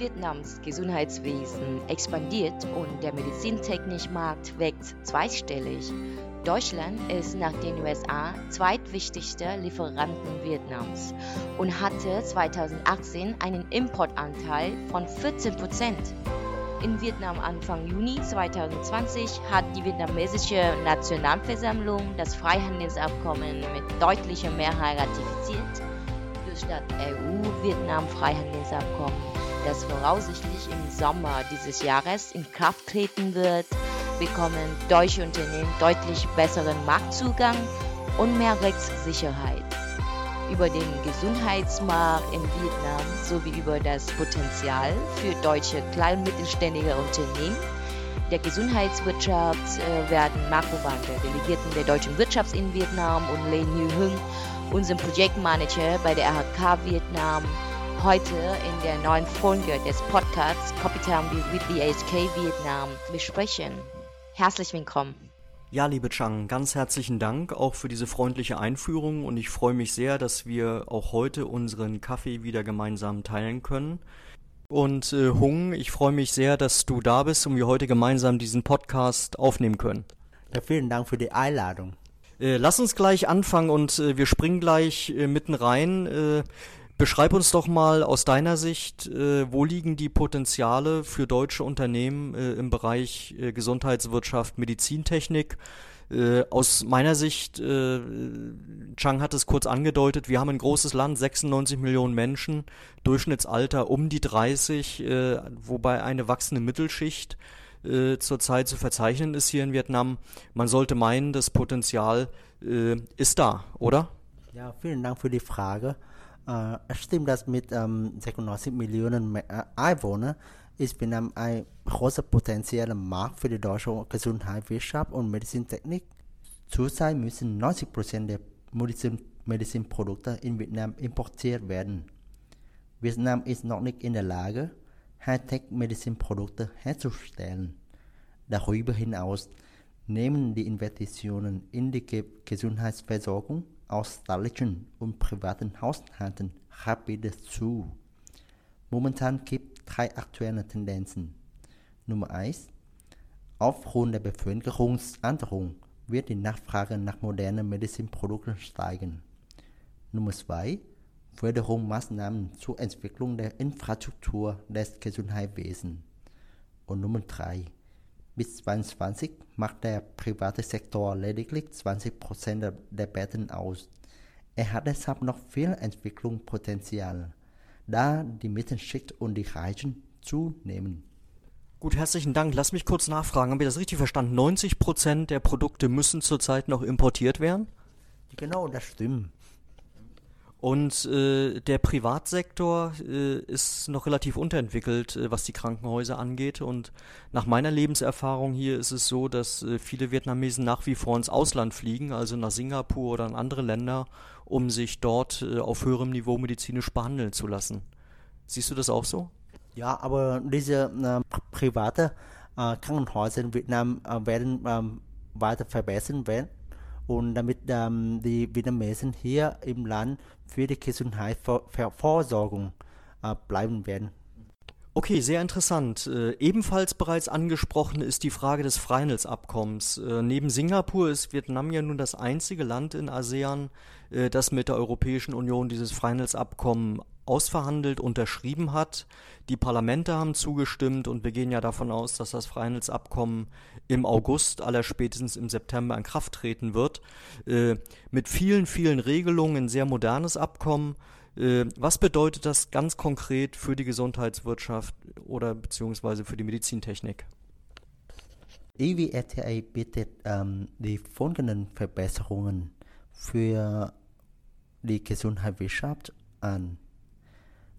Vietnams Gesundheitswesen expandiert und der Medizintechnikmarkt wächst zweistellig. Deutschland ist nach den USA zweitwichtigster Lieferanten Vietnams und hatte 2018 einen Importanteil von 14 Prozent. In Vietnam Anfang Juni 2020 hat die vietnamesische Nationalversammlung das Freihandelsabkommen mit deutlicher Mehrheit ratifiziert. Durch das EU-Vietnam-Freihandelsabkommen, das voraussichtlich im Sommer dieses Jahres in Kraft treten wird, bekommen deutsche Unternehmen deutlich besseren Marktzugang und mehr Rechtssicherheit. Über den Gesundheitsmarkt in Vietnam sowie über das Potenzial für deutsche klein- und mittelständige Unternehmen der Gesundheitswirtschaft äh, werden Marco Wandel, Delegierten der deutschen Wirtschaft in Vietnam und Lê Như Hưng, unserem Projektmanager bei der RHK Vietnam, heute in der neuen Folge des Podcasts Copytown with the HK Vietnam besprechen. Herzlich willkommen. Ja, liebe Chang, ganz herzlichen Dank auch für diese freundliche Einführung und ich freue mich sehr, dass wir auch heute unseren Kaffee wieder gemeinsam teilen können. Und äh, Hung, ich freue mich sehr, dass du da bist und wir heute gemeinsam diesen Podcast aufnehmen können. Ja, vielen Dank für die Einladung. Äh, lass uns gleich anfangen und äh, wir springen gleich äh, mitten rein. Beschreib uns doch mal aus deiner Sicht, äh, wo liegen die Potenziale für deutsche Unternehmen äh, im Bereich äh, Gesundheitswirtschaft, Medizintechnik? Äh, aus meiner Sicht, äh, Chang hat es kurz angedeutet, wir haben ein großes Land, 96 Millionen Menschen, Durchschnittsalter um die 30, äh, wobei eine wachsende Mittelschicht zurzeit zu verzeichnen ist hier in Vietnam. Man sollte meinen, das Potenzial ist da, oder? Ja, vielen Dank für die Frage. Uh, stimmt das mit um, 96 Millionen Einwohnern ist Vietnam ein großer potenzieller Markt für die deutsche Gesundheitswirtschaft und Medizintechnik. Zurzeit müssen 90 Prozent der Medizin Medizinprodukte in Vietnam importiert werden. Vietnam ist noch nicht in der Lage, Hightech-Medizinprodukte herzustellen. Darüber hinaus nehmen die Investitionen in die Gesundheitsversorgung aus staatlichen und privaten Haushalten rapide zu. Momentan gibt es drei aktuelle Tendenzen. Nummer 1. Aufgrund der Bevölkerungsänderung wird die Nachfrage nach modernen Medizinprodukten steigen. Nummer 2. Förderung Maßnahmen zur Entwicklung der Infrastruktur des Gesundheitswesens. Und Nummer 3. Bis 2020 macht der private Sektor lediglich 20% der Betten aus. Er hat deshalb noch viel Entwicklungspotenzial, da die Mittelschicht und die Reichen zunehmen. Gut, herzlichen Dank. Lass mich kurz nachfragen. Haben wir das richtig verstanden? 90% der Produkte müssen zurzeit noch importiert werden? Genau, das stimmt. Und äh, der Privatsektor äh, ist noch relativ unterentwickelt, äh, was die Krankenhäuser angeht. Und nach meiner Lebenserfahrung hier ist es so, dass äh, viele Vietnamesen nach wie vor ins Ausland fliegen, also nach Singapur oder in andere Länder, um sich dort äh, auf höherem Niveau medizinisch behandeln zu lassen. Siehst du das auch so? Ja, aber diese äh, private Krankenhäuser in Vietnam werden ähm, weiter verbessert werden und damit ähm, die Vietnamesen hier im Land für die Gesundheitsversorgung äh, bleiben werden. Okay, sehr interessant. Äh, ebenfalls bereits angesprochen ist die Frage des Freihandelsabkommens. Äh, neben Singapur ist Vietnam ja nun das einzige Land in ASEAN, äh, das mit der Europäischen Union dieses Freihandelsabkommen ausverhandelt, unterschrieben hat. Die Parlamente haben zugestimmt und wir gehen ja davon aus, dass das Freihandelsabkommen im August, allerspätestens im September in Kraft treten wird. Äh, mit vielen, vielen Regelungen, ein sehr modernes Abkommen. Äh, was bedeutet das ganz konkret für die Gesundheitswirtschaft oder beziehungsweise für die Medizintechnik? EWRTA bietet ähm, die folgenden Verbesserungen für die Gesundheitswirtschaft an.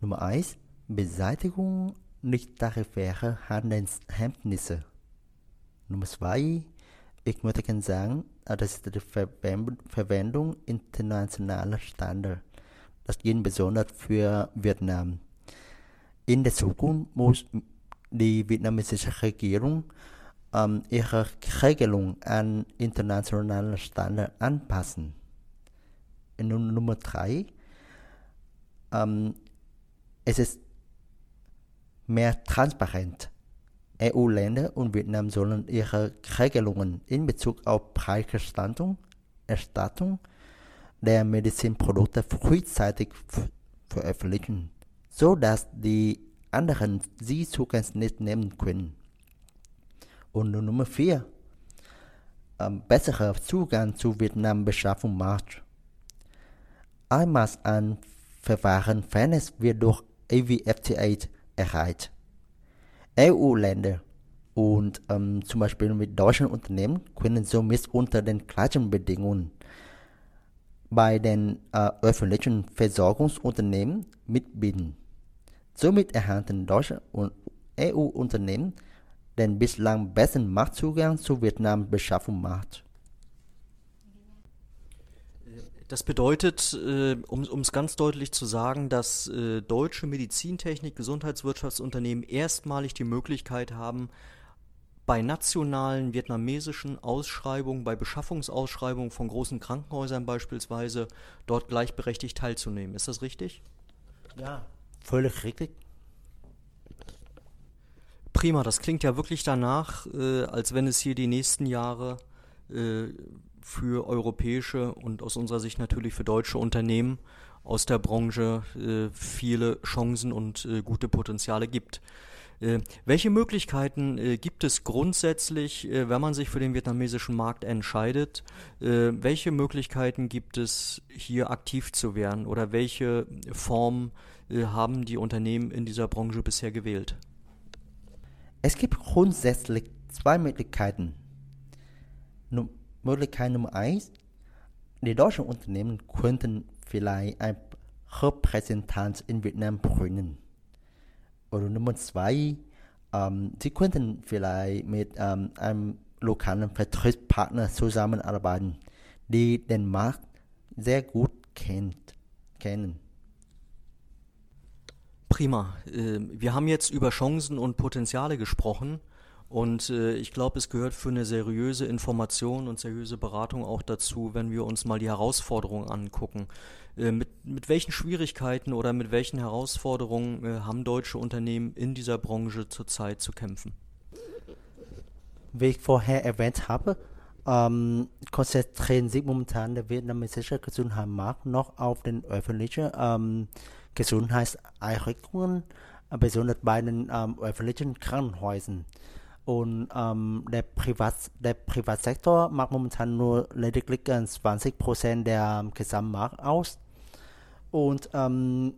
Nummer 1. Beseitigung nicht tarifärer Handelshemmnisse. Nummer 2. Ich möchte gerne sagen, das ist die Verwendung internationaler Standards. Das gilt besonders für Vietnam. In der Zukunft muss die vietnamesische Regierung ähm, ihre Regelung an internationale Standards anpassen. Nummer 3. Ähm, es ist mehr transparent. EU-Länder und Vietnam sollen ihre Regelungen in Bezug auf Preisgestaltung, Erstattung der Medizinprodukte frühzeitig veröffentlichen, sodass die anderen sie zur Kenntnis nehmen können. Und Nummer 4. Ähm, besserer Zugang zu Vietnam-Beschaffungsmarkt. Einmaß an Verfahren-Fairness wird durch AVFTA erreicht. EU-Länder und ähm, zum Beispiel mit deutschen Unternehmen können somit unter den gleichen Bedingungen bei den äh, öffentlichen Versorgungsunternehmen mitbieten. Somit erhalten deutsche und EU-Unternehmen den bislang besten Marktzugang zu Vietnam Beschaffungsmarkt. Das bedeutet, äh, um es ganz deutlich zu sagen, dass äh, deutsche Medizintechnik, Gesundheitswirtschaftsunternehmen erstmalig die Möglichkeit haben, bei nationalen vietnamesischen Ausschreibungen, bei Beschaffungsausschreibungen von großen Krankenhäusern beispielsweise, dort gleichberechtigt teilzunehmen. Ist das richtig? Ja, völlig richtig. Prima, das klingt ja wirklich danach, äh, als wenn es hier die nächsten Jahre äh, für europäische und aus unserer Sicht natürlich für deutsche Unternehmen aus der Branche äh, viele Chancen und äh, gute Potenziale gibt. Äh, welche Möglichkeiten äh, gibt es grundsätzlich, äh, wenn man sich für den vietnamesischen Markt entscheidet? Äh, welche Möglichkeiten gibt es, hier aktiv zu werden oder welche Form haben die Unternehmen in dieser Branche bisher gewählt? Es gibt grundsätzlich zwei Möglichkeiten. Num Möglichkeit Nummer eins, die deutschen Unternehmen könnten vielleicht ein Repräsentanz in Vietnam gründen. Oder Nummer zwei, ähm, sie könnten vielleicht mit ähm, einem lokalen Vertriebspartner zusammenarbeiten, die den Markt sehr gut kennt, kennen. Prima. Äh, wir haben jetzt über Chancen und Potenziale gesprochen. Und äh, ich glaube, es gehört für eine seriöse Information und seriöse Beratung auch dazu, wenn wir uns mal die Herausforderungen angucken. Äh, mit, mit welchen Schwierigkeiten oder mit welchen Herausforderungen äh, haben deutsche Unternehmen in dieser Branche zurzeit zu kämpfen? Wie ich vorher erwähnt habe, ähm, konzentrieren sich momentan der vietnamesische Gesundheitsmarkt noch auf den öffentlichen ähm, Gesundheitseinrichtungen, besonders bei den ähm, öffentlichen Krankenhäusern. Und ähm, der, Privat, der Privatsektor macht momentan nur lediglich 20% der Gesamtmarkt aus. Und ähm,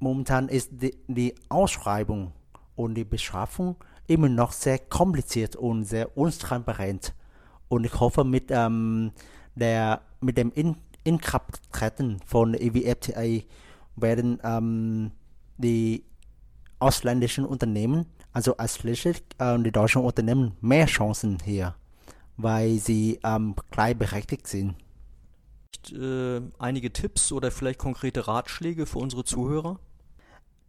momentan ist die, die Ausschreibung und die Beschaffung immer noch sehr kompliziert und sehr untransparent. Und ich hoffe, mit, ähm, der, mit dem In Inkrafttreten von EWFTA werden ähm, die ausländischen Unternehmen also als letztes äh, die deutschen Unternehmen mehr Chancen hier, weil sie ähm, gleichberechtigt sind. Äh, einige Tipps oder vielleicht konkrete Ratschläge für unsere Zuhörer?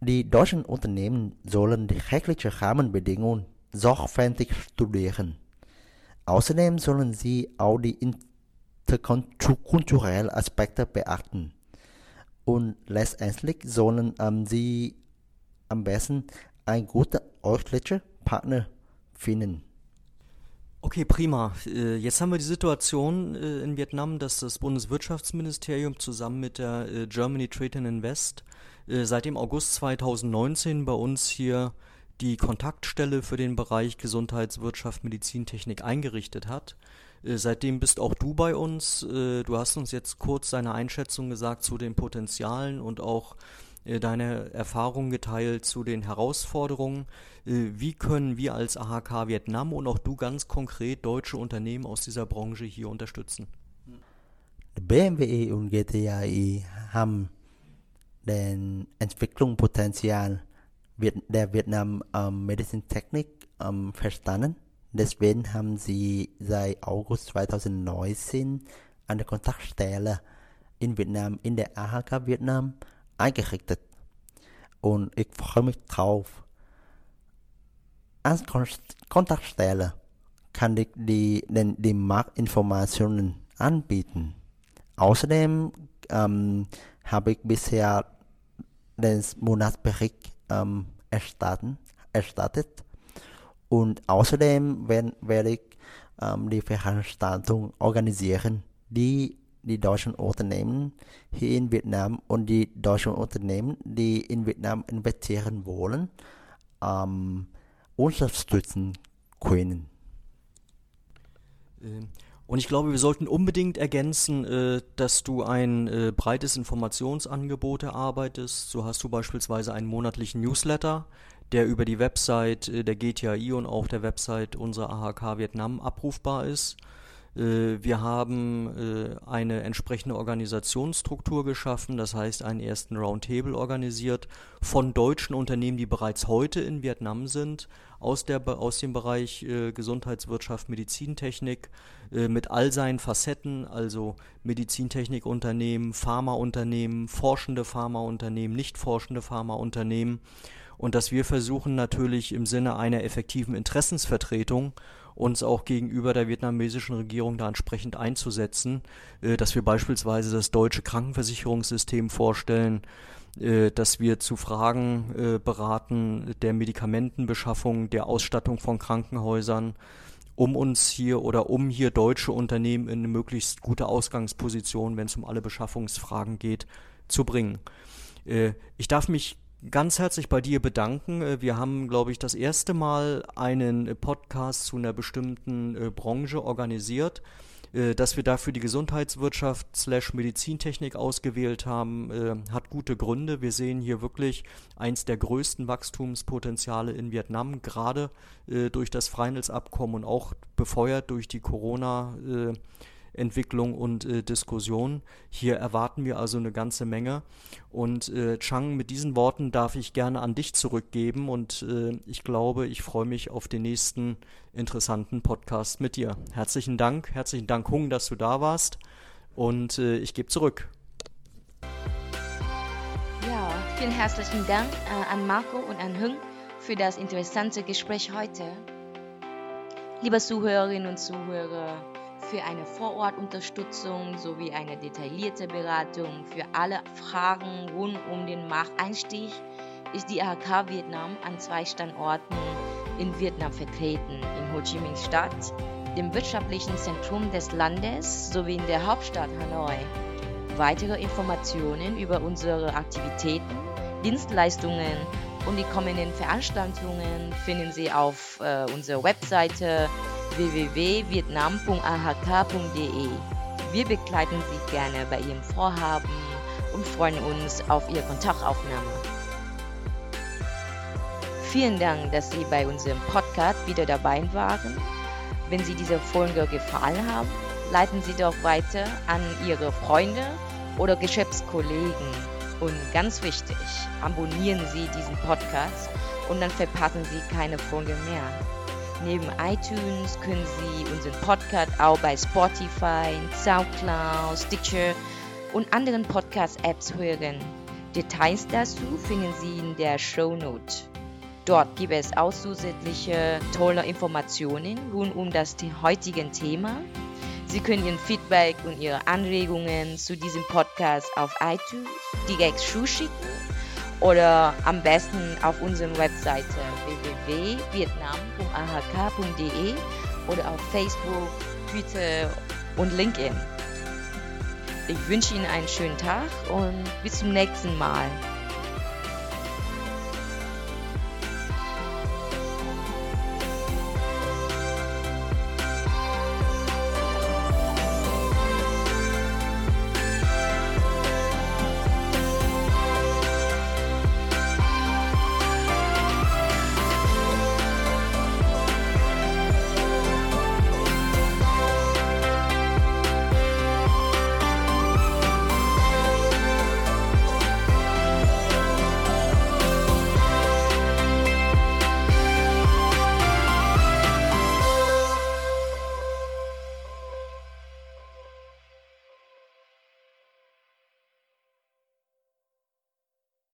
Die deutschen Unternehmen sollen die rechtlichen Rahmenbedingungen sorgfältig studieren. Außerdem sollen sie auch die interkulturellen Aspekte beachten. Und letztendlich sollen ähm, sie am besten ein guter örtlicher Partner finden. Okay, prima. Äh, jetzt haben wir die Situation äh, in Vietnam, dass das Bundeswirtschaftsministerium zusammen mit der äh, Germany Trade and Invest seit dem August 2019 bei uns hier die Kontaktstelle für den Bereich Gesundheitswirtschaft, Medizintechnik eingerichtet hat. Seitdem bist auch du bei uns. Du hast uns jetzt kurz deine Einschätzung gesagt zu den Potenzialen und auch deine Erfahrungen geteilt zu den Herausforderungen. Äh, wie können wir als AHK Vietnam und auch du ganz konkret deutsche Unternehmen aus dieser Branche hier unterstützen? BMW und GTI haben den Entwicklungspotenzial der Vietnam ähm, Medizintechnik ähm, verstanden. Deswegen haben sie seit August 2019 eine Kontaktstelle in Vietnam, in der AHK Vietnam, eingerichtet und ich freue mich drauf. Als Kontaktstelle kann ich die, den, die Marktinformationen anbieten. Außerdem ähm, habe ich bisher den Monatsbericht ähm, erstatten, erstattet. Und außerdem werde ich ähm, die Veranstaltung organisieren, die die deutschen Unternehmen hier in Vietnam und die deutschen Unternehmen, die in Vietnam investieren wollen, ähm, unterstützen können. Ähm, und ich glaube, wir sollten unbedingt ergänzen, äh, dass du ein äh, breites Informationsangebot erarbeitest. So hast du beispielsweise einen monatlichen Newsletter, der über die Website äh, der GTAI und auch der Website unserer AHK Vietnam abrufbar ist. Äh, wir haben äh, eine entsprechende Organisationsstruktur geschaffen, das heißt einen ersten Roundtable organisiert von deutschen Unternehmen, die bereits heute in Vietnam sind, aus, der, aus dem Bereich äh, Gesundheitswirtschaft, Medizintechnik, mit all seinen Facetten, also Medizintechnikunternehmen, Pharmaunternehmen, forschende Pharmaunternehmen, nicht forschende Pharmaunternehmen. Und dass wir versuchen natürlich im Sinne einer effektiven Interessensvertretung uns auch gegenüber der vietnamesischen Regierung da entsprechend einzusetzen, äh, dass wir beispielsweise das deutsche Krankenversicherungssystem vorstellen, äh, dass wir zu Fragen äh, beraten der Medikamentenbeschaffung, der Ausstattung von Krankenhäusern, um uns hier oder um hier deutsche Unternehmen in eine möglichst gute Ausgangsposition, wenn es um alle Beschaffungsfragen geht, zu bringen. Ich darf mich ganz herzlich bei dir bedanken. Äh, wir haben, glaube ich, das erste Mal einen Podcast zu einer bestimmten äh, Branche organisiert. Äh, dass wir dafür die Gesundheitswirtschaft slash Medizintechnik ausgewählt haben, äh, hat gute Gründe. Wir sehen hier wirklich eins der größten Wachstumspotenziale in Vietnam, gerade äh, durch das Freihandelsabkommen und auch befeuert durch die Corona- äh, Entwicklung und äh, Diskussion. Hier erwarten wir also eine ganze Menge. Und äh, Chang, mit diesen Worten darf ich gerne an dich zurückgeben und äh, ich glaube, ich freue mich auf den nächsten interessanten Podcast mit dir. Herzlichen Dank, herzlichen Dank, Hung, dass du da warst und äh, ich gebe zurück. Ja, vielen herzlichen Dank äh, an Marco und an Hung für das interessante Gespräch heute. Liebe Zuhörerinnen und Zuhörer, für eine Vorortunterstützung sowie eine detaillierte Beratung für alle Fragen rund um den Markteinstieg ist die AHK Vietnam an zwei Standorten in Vietnam vertreten, in Ho Chi Minh Stadt, dem wirtschaftlichen Zentrum des Landes sowie in der Hauptstadt Hanoi. Weitere Informationen über unsere Aktivitäten, Dienstleistungen und die kommenden Veranstaltungen finden Sie auf äh, unserer Webseite www.vietnam.ahk.de. Wir begleiten Sie gerne bei Ihrem Vorhaben und freuen uns auf Ihre Kontaktaufnahme. Vielen Dank, dass Sie bei unserem Podcast wieder dabei waren. Wenn Sie diese Folge gefallen haben, leiten Sie doch weiter an Ihre Freunde oder Geschäftskollegen. Und ganz wichtig, abonnieren Sie diesen Podcast und dann verpassen Sie keine Folge mehr. Neben iTunes können Sie unseren Podcast auch bei Spotify, SoundCloud, Stitcher und anderen Podcast-Apps hören. Details dazu finden Sie in der Show Note. Dort gibt es auch zusätzliche tolle Informationen rund um das heutige Thema. Sie können Ihren Feedback und Ihre Anregungen zu diesem Podcast auf iTunes direkt zuschicken oder am besten auf unserer Webseite www.vietnam.ahk.de oder auf Facebook, Twitter und LinkedIn. Ich wünsche Ihnen einen schönen Tag und bis zum nächsten Mal.